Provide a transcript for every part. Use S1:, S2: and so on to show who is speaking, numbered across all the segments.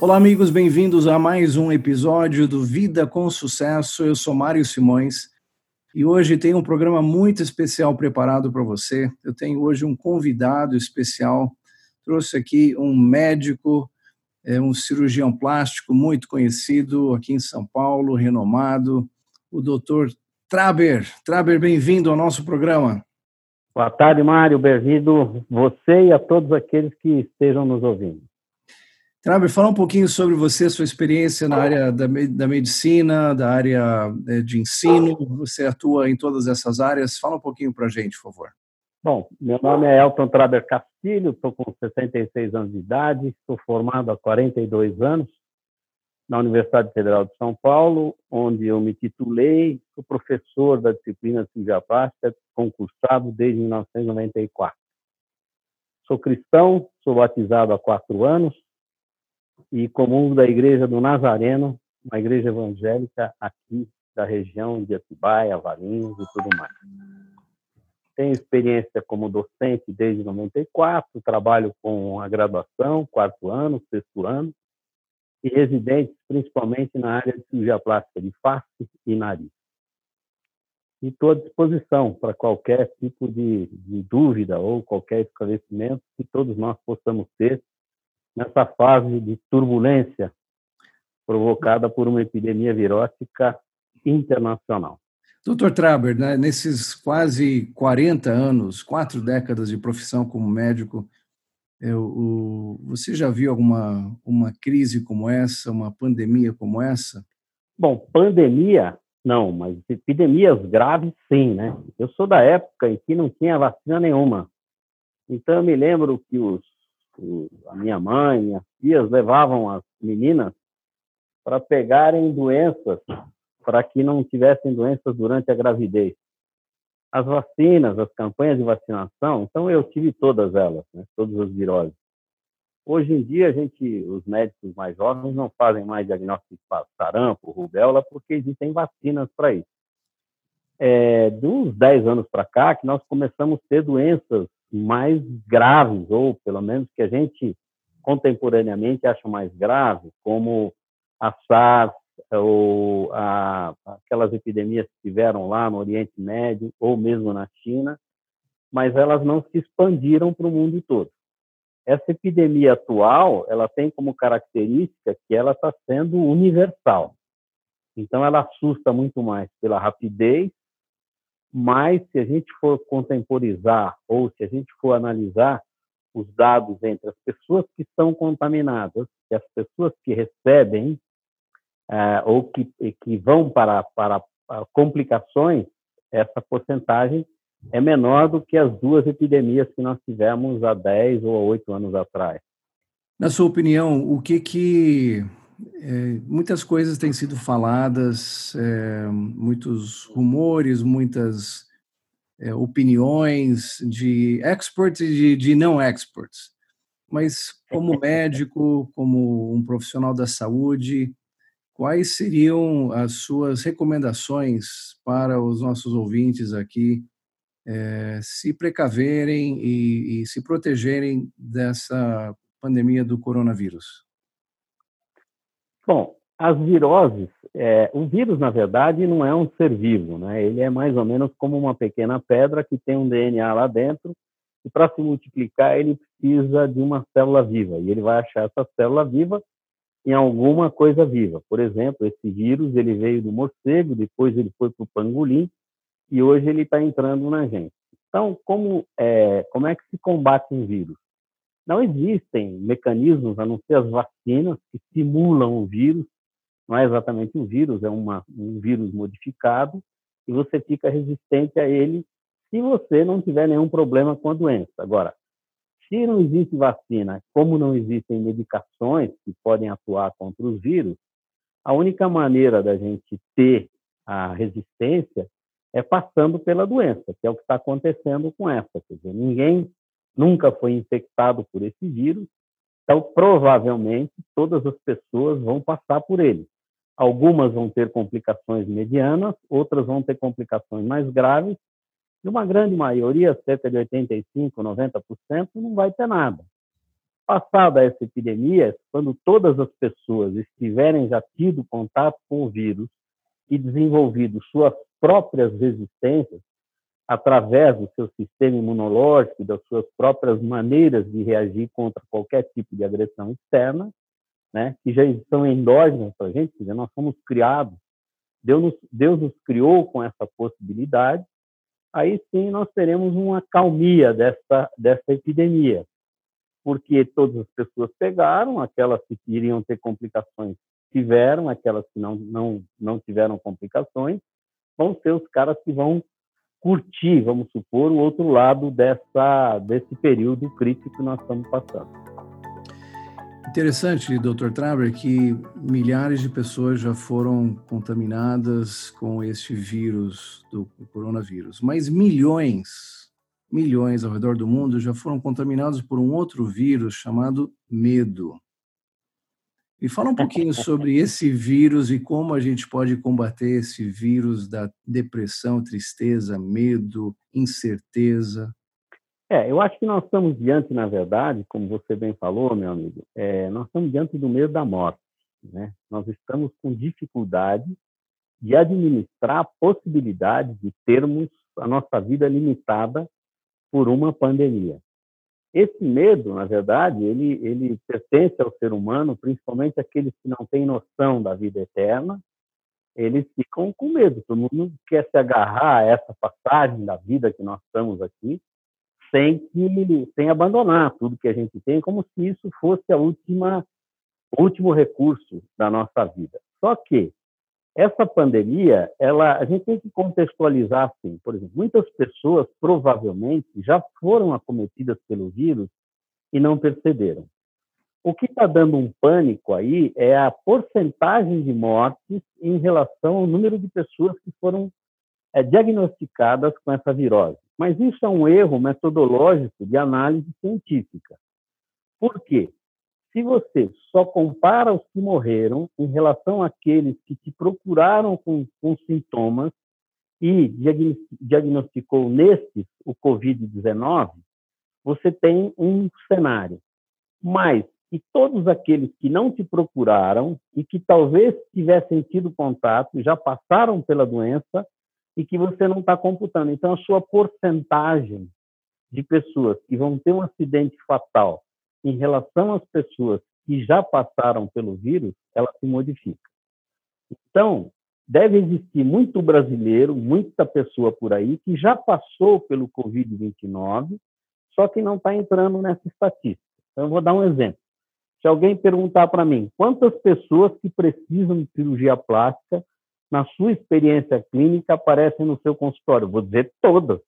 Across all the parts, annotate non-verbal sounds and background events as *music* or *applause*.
S1: Olá, amigos, bem-vindos a mais um episódio do Vida com Sucesso. Eu sou Mário Simões e hoje tem um programa muito especial preparado para você. Eu tenho hoje um convidado especial. Trouxe aqui um médico, é, um cirurgião plástico muito conhecido aqui em São Paulo, renomado, o doutor Traber. Traber, bem-vindo ao nosso programa.
S2: Boa tarde, Mário. Bem-vindo você e a todos aqueles que estejam nos ouvindo.
S1: Traber, fala um pouquinho sobre você, sua experiência na área da, da medicina, da área eh, de ensino. Você atua em todas essas áreas. Fala um pouquinho para a gente, por favor.
S2: Bom, meu nome é Elton Traber Castilho, estou com 66 anos de idade, estou formado há 42 anos na Universidade Federal de São Paulo, onde eu me titulei, sou professor da disciplina de cirurgia concursado desde 1994. Sou cristão, sou batizado há quatro anos, e comungo da Igreja do Nazareno, uma igreja evangélica aqui da região de Atibaia, Valinhos e tudo mais. Tenho experiência como docente desde 94, trabalho com a graduação, quarto ano, sexto ano, e residente principalmente na área de cirurgia plástica de face e nariz. E estou à disposição para qualquer tipo de, de dúvida ou qualquer esclarecimento que todos nós possamos ter nessa fase de turbulência provocada por uma epidemia virótica internacional.
S1: Doutor Traber, né, nesses quase 40 anos, quatro décadas de profissão como médico, eu, o, você já viu alguma uma crise como essa, uma pandemia como essa?
S2: Bom, pandemia não, mas epidemias graves sim, né? Eu sou da época em que não tinha vacina nenhuma. Então eu me lembro que os a minha mãe, minhas tias levavam as meninas para pegarem doenças, para que não tivessem doenças durante a gravidez. As vacinas, as campanhas de vacinação, então eu tive todas elas, né, todas as viroses. Hoje em dia, a gente, os médicos mais jovens não fazem mais diagnóstico de sarampo, rubéola, porque existem vacinas para isso. É, uns 10 anos para cá, que nós começamos a ter doenças mais graves, ou pelo menos que a gente contemporaneamente acha mais grave, como a SARS, ou a, aquelas epidemias que tiveram lá no Oriente Médio, ou mesmo na China, mas elas não se expandiram para o mundo todo. Essa epidemia atual, ela tem como característica que ela está sendo universal. Então, ela assusta muito mais pela rapidez mas se a gente for contemporizar ou se a gente for analisar os dados entre as pessoas que estão contaminadas e as pessoas que recebem uh, ou que, que vão para, para complicações, essa porcentagem é menor do que as duas epidemias que nós tivemos há 10 ou 8 anos atrás.
S1: Na sua opinião, o que que é, muitas coisas têm sido faladas, é, muitos rumores, muitas é, opiniões de experts e de, de não experts. Mas, como *laughs* médico, como um profissional da saúde, quais seriam as suas recomendações para os nossos ouvintes aqui é, se precaverem e, e se protegerem dessa pandemia do coronavírus?
S2: Bom, as viroses, é, o vírus, na verdade, não é um ser vivo, né? Ele é mais ou menos como uma pequena pedra que tem um DNA lá dentro e para se multiplicar ele precisa de uma célula viva e ele vai achar essa célula viva em alguma coisa viva. Por exemplo, esse vírus ele veio do morcego, depois ele foi para o pangolim e hoje ele está entrando na gente. Então, como é, como é que se combate um vírus? Não existem mecanismos, a não ser as vacinas, que simulam o vírus. Não é exatamente um vírus, é uma, um vírus modificado, e você fica resistente a ele se você não tiver nenhum problema com a doença. Agora, se não existe vacina, como não existem medicações que podem atuar contra os vírus, a única maneira da gente ter a resistência é passando pela doença, que é o que está acontecendo com essa. Quer dizer, ninguém nunca foi infectado por esse vírus, então provavelmente todas as pessoas vão passar por ele. Algumas vão ter complicações medianas, outras vão ter complicações mais graves, e uma grande maioria, cerca de 85%, 90%, não vai ter nada. passada essa epidemia, quando todas as pessoas estiverem já tido contato com o vírus e desenvolvido suas próprias resistências, através do seu sistema imunológico, das suas próprias maneiras de reagir contra qualquer tipo de agressão externa, né, que já são endógenas para a gente, quer dizer, nós fomos criados, Deus nos, Deus nos criou com essa possibilidade, aí sim nós teremos uma calmia dessa, dessa epidemia, porque todas as pessoas pegaram, aquelas que iriam ter complicações tiveram, aquelas que não, não, não tiveram complicações, vão ser os caras que vão curtir, vamos supor, o outro lado dessa, desse período crítico que nós estamos passando.
S1: Interessante, Dr. Traber, que milhares de pessoas já foram contaminadas com este vírus do coronavírus, mas milhões, milhões ao redor do mundo já foram contaminados por um outro vírus chamado medo. Me fala um pouquinho sobre esse vírus e como a gente pode combater esse vírus da depressão, tristeza, medo, incerteza.
S2: É, eu acho que nós estamos diante, na verdade, como você bem falou, meu amigo, é, nós estamos diante do medo da morte. Né? Nós estamos com dificuldade de administrar a possibilidade de termos a nossa vida limitada por uma pandemia. Esse medo, na verdade, ele, ele pertence ao ser humano, principalmente aqueles que não têm noção da vida eterna, eles ficam com medo. Todo mundo quer se agarrar a essa passagem da vida que nós estamos aqui, sem que sem abandonar tudo que a gente tem, como se isso fosse a última o último recurso da nossa vida. Só que essa pandemia, ela, a gente tem que contextualizar assim. Por exemplo, muitas pessoas provavelmente já foram acometidas pelo vírus e não perceberam. O que está dando um pânico aí é a porcentagem de mortes em relação ao número de pessoas que foram é, diagnosticadas com essa virose. Mas isso é um erro metodológico de análise científica. Por quê? Se você só compara os que morreram em relação àqueles que te procuraram com, com sintomas e diagnosticou nesses o Covid-19, você tem um cenário. Mas e todos aqueles que não te procuraram e que talvez tivessem tido contato, já passaram pela doença e que você não está computando. Então, a sua porcentagem de pessoas que vão ter um acidente fatal em relação às pessoas que já passaram pelo vírus, ela se modifica. Então, deve existir muito brasileiro, muita pessoa por aí que já passou pelo Covid-29, só que não está entrando nessa estatística. Então, eu vou dar um exemplo. Se alguém perguntar para mim quantas pessoas que precisam de cirurgia plástica, na sua experiência clínica, aparecem no seu consultório, vou dizer todas.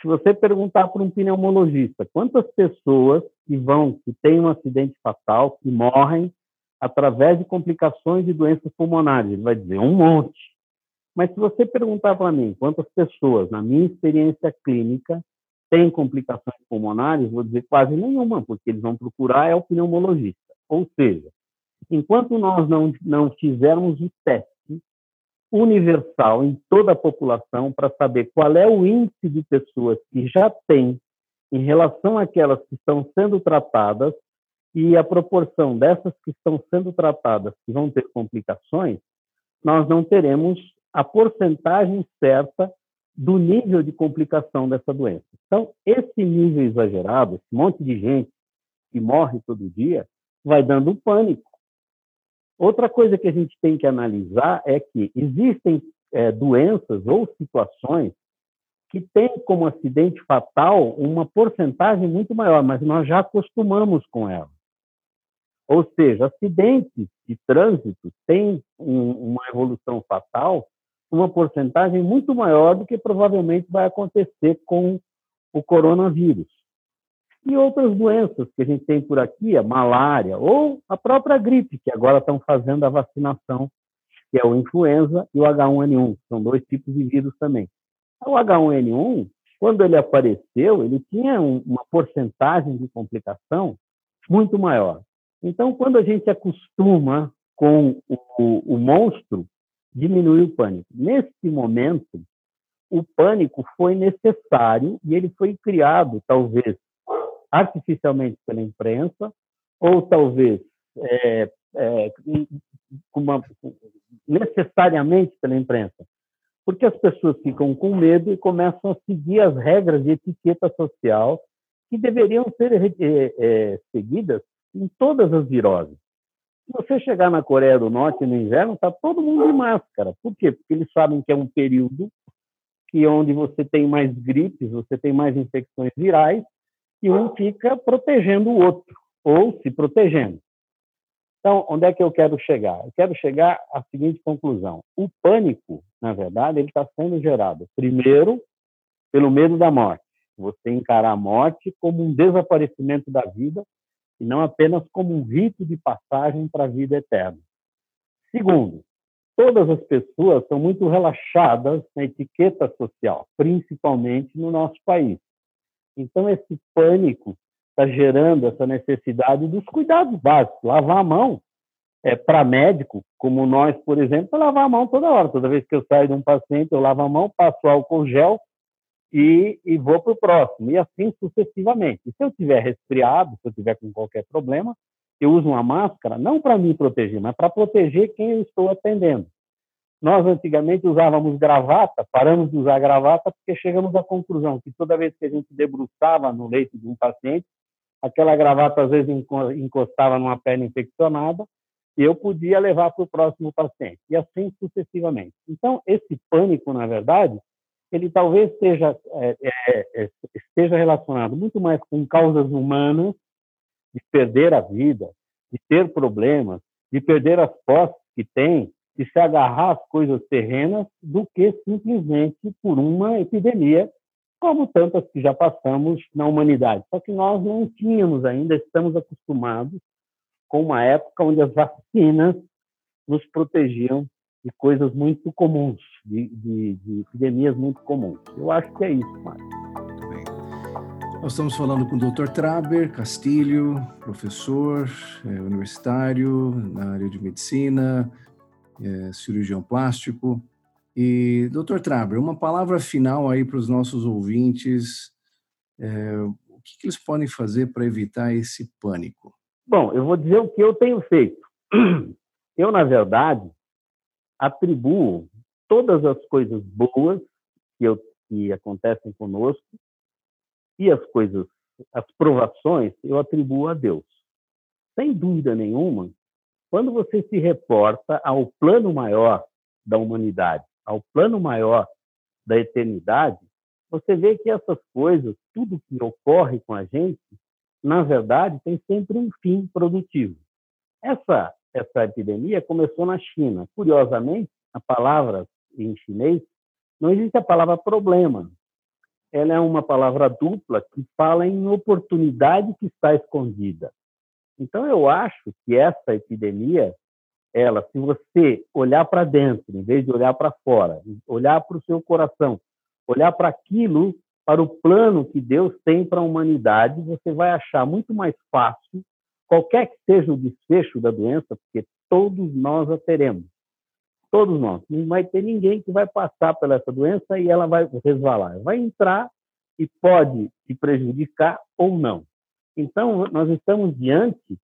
S2: Se você perguntar para um pneumologista quantas pessoas que vão, que têm um acidente fatal, que morrem através de complicações de doenças pulmonares, ele vai dizer um monte. Mas se você perguntar para mim quantas pessoas, na minha experiência clínica, têm complicações pulmonares, vou dizer quase nenhuma, porque eles vão procurar é o pneumologista. Ou seja, enquanto nós não, não fizermos o teste universal em toda a população para saber qual é o índice de pessoas que já têm em relação àquelas que estão sendo tratadas e a proporção dessas que estão sendo tratadas que vão ter complicações, nós não teremos a porcentagem certa do nível de complicação dessa doença. Então, esse nível exagerado, esse monte de gente que morre todo dia, vai dando pânico. Outra coisa que a gente tem que analisar é que existem é, doenças ou situações que têm como acidente fatal uma porcentagem muito maior, mas nós já acostumamos com ela. Ou seja, acidentes de trânsito têm um, uma evolução fatal uma porcentagem muito maior do que provavelmente vai acontecer com o coronavírus e outras doenças que a gente tem por aqui, a malária ou a própria gripe, que agora estão fazendo a vacinação, que é o influenza e o H1N1, são dois tipos de vírus também. O H1N1, quando ele apareceu, ele tinha uma porcentagem de complicação muito maior. Então, quando a gente acostuma com o, o, o monstro, diminui o pânico. Nesse momento, o pânico foi necessário e ele foi criado, talvez, artificialmente pela imprensa, ou talvez é, é, uma, necessariamente pela imprensa, porque as pessoas ficam com medo e começam a seguir as regras de etiqueta social que deveriam ser é, é, seguidas em todas as viroses. Se você chegar na Coreia do Norte no inverno, está todo mundo de máscara. Por quê? Porque eles sabem que é um período que onde você tem mais gripes, você tem mais infecções virais, e um fica protegendo o outro, ou se protegendo. Então, onde é que eu quero chegar? Eu quero chegar à seguinte conclusão: o pânico, na verdade, ele está sendo gerado primeiro pelo medo da morte. Você encarar a morte como um desaparecimento da vida e não apenas como um rito de passagem para a vida eterna. Segundo, todas as pessoas são muito relaxadas na etiqueta social, principalmente no nosso país. Então, esse pânico está gerando essa necessidade dos cuidados básicos. Lavar a mão é, para médico, como nós, por exemplo, lavar a mão toda hora. Toda vez que eu saio de um paciente, eu lavo a mão, passo álcool gel e, e vou para o próximo, e assim sucessivamente. E se eu tiver resfriado, se eu tiver com qualquer problema, eu uso uma máscara, não para me proteger, mas para proteger quem eu estou atendendo. Nós antigamente usávamos gravata, paramos de usar gravata porque chegamos à conclusão que toda vez que a gente debruçava no leito de um paciente, aquela gravata às vezes encostava numa perna infeccionada e eu podia levar para o próximo paciente, e assim sucessivamente. Então, esse pânico, na verdade, ele talvez esteja, é, é, é, esteja relacionado muito mais com causas humanas, de perder a vida, de ter problemas, de perder as posses que tem, de se agarrar às coisas terrenas, do que simplesmente por uma epidemia como tantas que já passamos na humanidade. Só que nós não tínhamos ainda, estamos acostumados com uma época onde as vacinas nos protegiam de coisas muito comuns, de, de, de epidemias muito comuns. Eu acho que é isso, Mário.
S1: Nós estamos falando com o Dr. Traber Castilho, professor é, universitário na área de medicina, é, cirurgião plástico, e, doutor Traber, uma palavra final aí para os nossos ouvintes. É, o que, que eles podem fazer para evitar esse pânico?
S2: Bom, eu vou dizer o que eu tenho feito. Eu, na verdade, atribuo todas as coisas boas que, eu, que acontecem conosco e as coisas, as provações, eu atribuo a Deus. Sem dúvida nenhuma, quando você se reporta ao plano maior da humanidade, ao plano maior da eternidade, você vê que essas coisas, tudo que ocorre com a gente, na verdade, tem sempre um fim produtivo. Essa, essa epidemia começou na China. Curiosamente, a palavra em chinês, não existe a palavra problema. Ela é uma palavra dupla que fala em oportunidade que está escondida. Então, eu acho que essa epidemia ela, se você olhar para dentro, em vez de olhar para fora, olhar para o seu coração, olhar para aquilo, para o plano que Deus tem para a humanidade, você vai achar muito mais fácil, qualquer que seja o desfecho da doença, porque todos nós a teremos. Todos nós. Não vai ter ninguém que vai passar pela essa doença e ela vai resvalar. Vai entrar e pode te prejudicar ou não. Então, nós estamos diante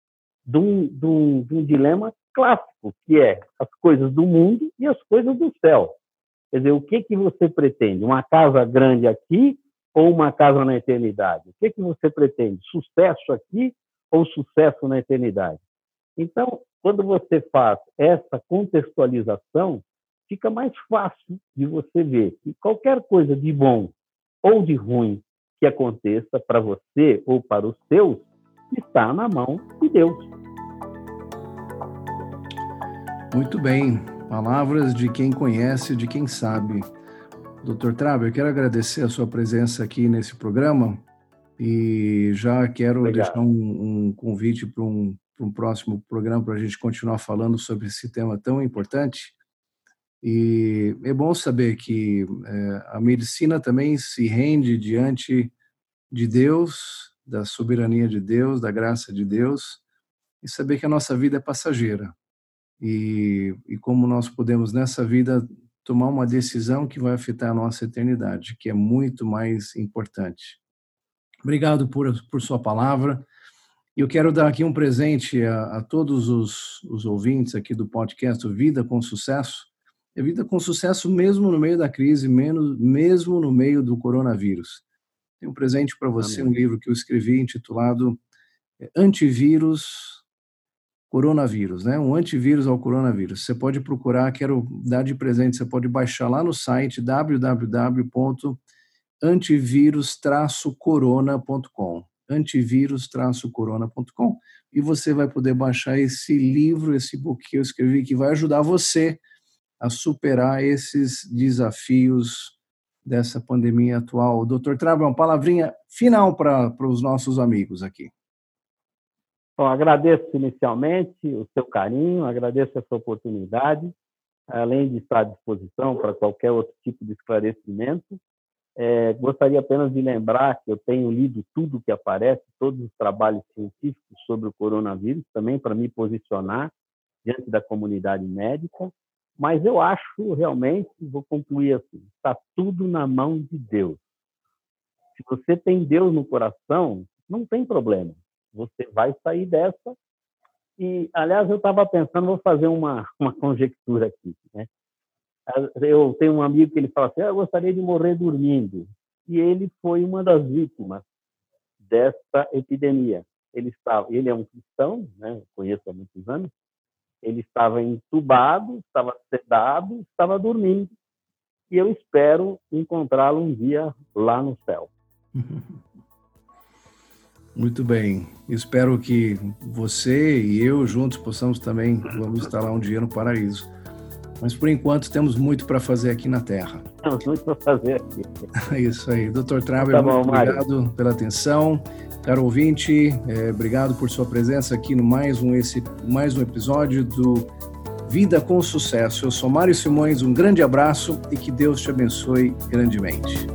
S2: de um, de um, de um dilema clássico, que é as coisas do mundo e as coisas do céu. Quer dizer, o que, que você pretende? Uma casa grande aqui ou uma casa na eternidade? O que, que você pretende? Sucesso aqui ou sucesso na eternidade? Então, quando você faz essa contextualização, fica mais fácil de você ver que qualquer coisa de bom ou de ruim que aconteça para você ou para os seus está na mão de Deus.
S1: Muito bem. Palavras de quem conhece, de quem sabe. Doutor Traber, quero agradecer a sua presença aqui nesse programa e já quero Obrigado. deixar um, um convite para um, um, próximo programa para a gente continuar falando sobre esse tema tão importante. E é bom saber que é, a medicina também se rende diante de Deus, da soberania de Deus, da graça de Deus, e saber que a nossa vida é passageira e, e como nós podemos nessa vida tomar uma decisão que vai afetar a nossa eternidade, que é muito mais importante. Obrigado por, por sua palavra. Eu quero dar aqui um presente a, a todos os, os, ouvintes aqui do podcast Vida com Sucesso. É vida com sucesso mesmo no meio da crise, menos, mesmo no meio do coronavírus. Tem um presente para você, Amém. um livro que eu escrevi intitulado é, Antivírus coronavírus, né? Um antivírus ao coronavírus. Você pode procurar, quero dar de presente, você pode baixar lá no site www.antivírus-corona.com antivírus-corona.com e você vai poder baixar esse livro, esse book que eu escrevi, que vai ajudar você a superar esses desafios dessa pandemia atual. Doutor Trava, uma palavrinha final para os nossos amigos aqui.
S2: Bom, agradeço inicialmente o seu carinho, agradeço essa oportunidade, além de estar à disposição para qualquer outro tipo de esclarecimento. É, gostaria apenas de lembrar que eu tenho lido tudo que aparece, todos os trabalhos científicos sobre o coronavírus, também para me posicionar diante da comunidade médica, mas eu acho realmente, vou concluir assim, está tudo na mão de Deus. Se você tem Deus no coração, não tem problema você vai sair dessa. E, aliás, eu estava pensando, vou fazer uma, *laughs* uma conjectura aqui. Né? Eu tenho um amigo que ele fala assim: ah, eu gostaria de morrer dormindo. E ele foi uma das vítimas desta epidemia. Ele estava, ele é um cristão, né? conheço há muitos anos. Ele estava entubado, estava sedado, estava dormindo. E eu espero encontrá-lo um dia lá no céu. *laughs*
S1: Muito bem. Espero que você e eu juntos possamos também vamos estar lá um dia no paraíso. Mas por enquanto temos muito para fazer aqui na Terra.
S2: Temos muito para fazer aqui. *laughs*
S1: É isso aí. Doutor Traber, tá muito obrigado pela atenção. Caro ouvinte, é, obrigado por sua presença aqui no mais um, esse, mais um episódio do Vida com Sucesso. Eu sou Mário Simões, um grande abraço e que Deus te abençoe grandemente.